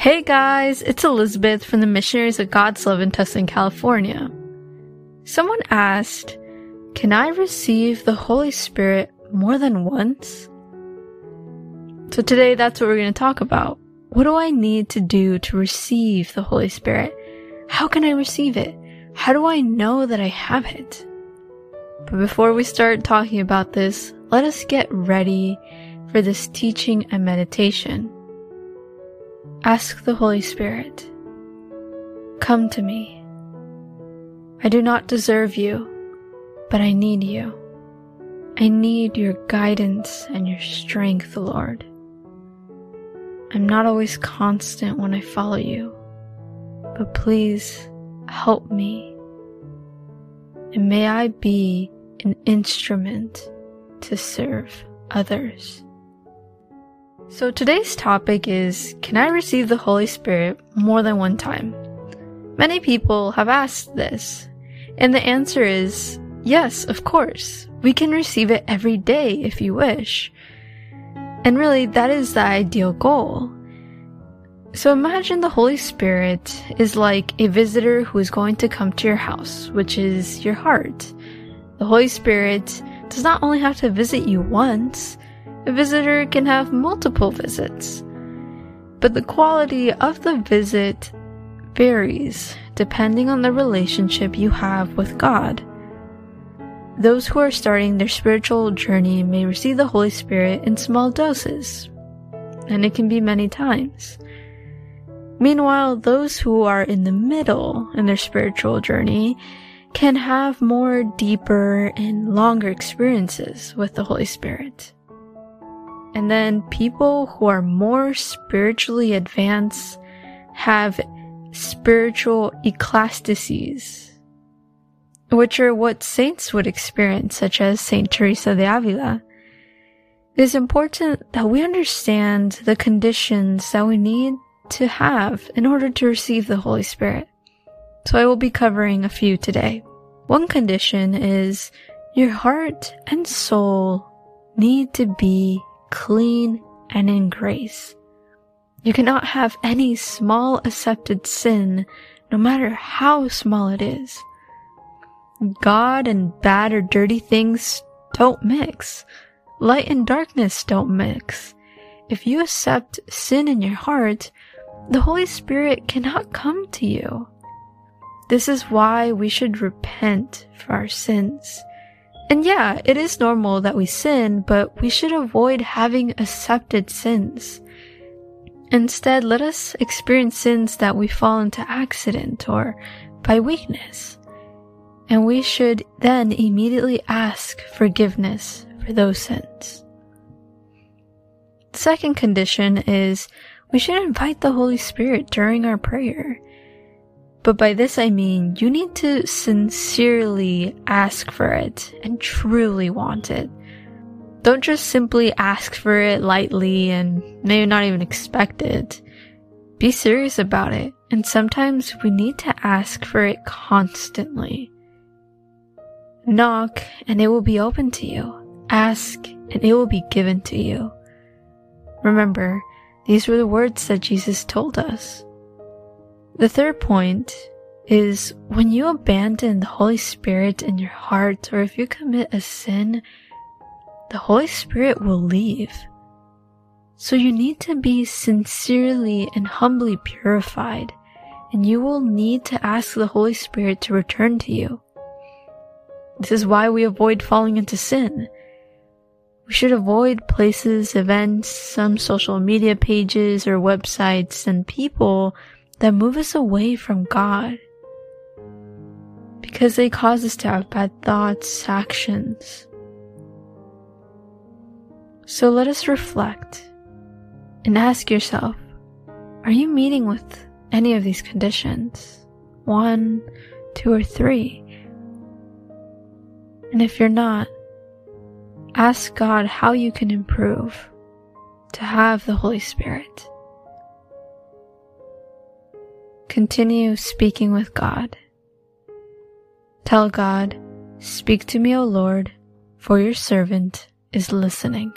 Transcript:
Hey guys, it's Elizabeth from the Missionaries of God's Love in Tustin, California. Someone asked, Can I receive the Holy Spirit more than once? So today that's what we're going to talk about. What do I need to do to receive the Holy Spirit? How can I receive it? How do I know that I have it? But before we start talking about this, let us get ready for this teaching and meditation. Ask the Holy Spirit, Come to me. I do not deserve you, but I need you. I need your guidance and your strength, Lord. I'm not always constant when I follow you, but please help me. And may I be an instrument to serve others. So today's topic is Can I receive the Holy Spirit more than one time? Many people have asked this, and the answer is yes, of course. We can receive it every day if you wish. And really, that is the ideal goal. So imagine the Holy Spirit is like a visitor who is going to come to your house, which is your heart. The Holy Spirit does not only have to visit you once, a visitor can have multiple visits. But the quality of the visit varies depending on the relationship you have with God. Those who are starting their spiritual journey may receive the Holy Spirit in small doses, and it can be many times. Meanwhile, those who are in the middle in their spiritual journey can have more deeper and longer experiences with the Holy Spirit. And then people who are more spiritually advanced have spiritual eclastasies which are what saints would experience, such as Saint Teresa de Avila. It is important that we understand the conditions that we need to have in order to receive the Holy Spirit. So I will be covering a few today. One condition is your heart and soul need to be clean and in grace. You cannot have any small accepted sin, no matter how small it is. God and bad or dirty things don't mix. Light and darkness don't mix. If you accept sin in your heart, the Holy Spirit cannot come to you. This is why we should repent for our sins. And yeah, it is normal that we sin, but we should avoid having accepted sins. Instead, let us experience sins that we fall into accident or by weakness and we should then immediately ask forgiveness for those sins. The second condition is we should invite the Holy Spirit during our prayer. But by this I mean you need to sincerely ask for it and truly want it. Don't just simply ask for it lightly and maybe not even expect it. Be serious about it, and sometimes we need to ask for it constantly. Knock, and it will be open to you. Ask, and it will be given to you. Remember, these were the words that Jesus told us. The third point is when you abandon the Holy Spirit in your heart, or if you commit a sin, the Holy Spirit will leave. So you need to be sincerely and humbly purified, and you will need to ask the Holy Spirit to return to you. This is why we avoid falling into sin. We should avoid places, events, some social media pages or websites and people that move us away from God. Because they cause us to have bad thoughts, actions. So let us reflect and ask yourself, are you meeting with any of these conditions? One, two, or three? And if you're not, ask God how you can improve to have the Holy Spirit. Continue speaking with God. Tell God, Speak to me, O Lord, for your servant is listening.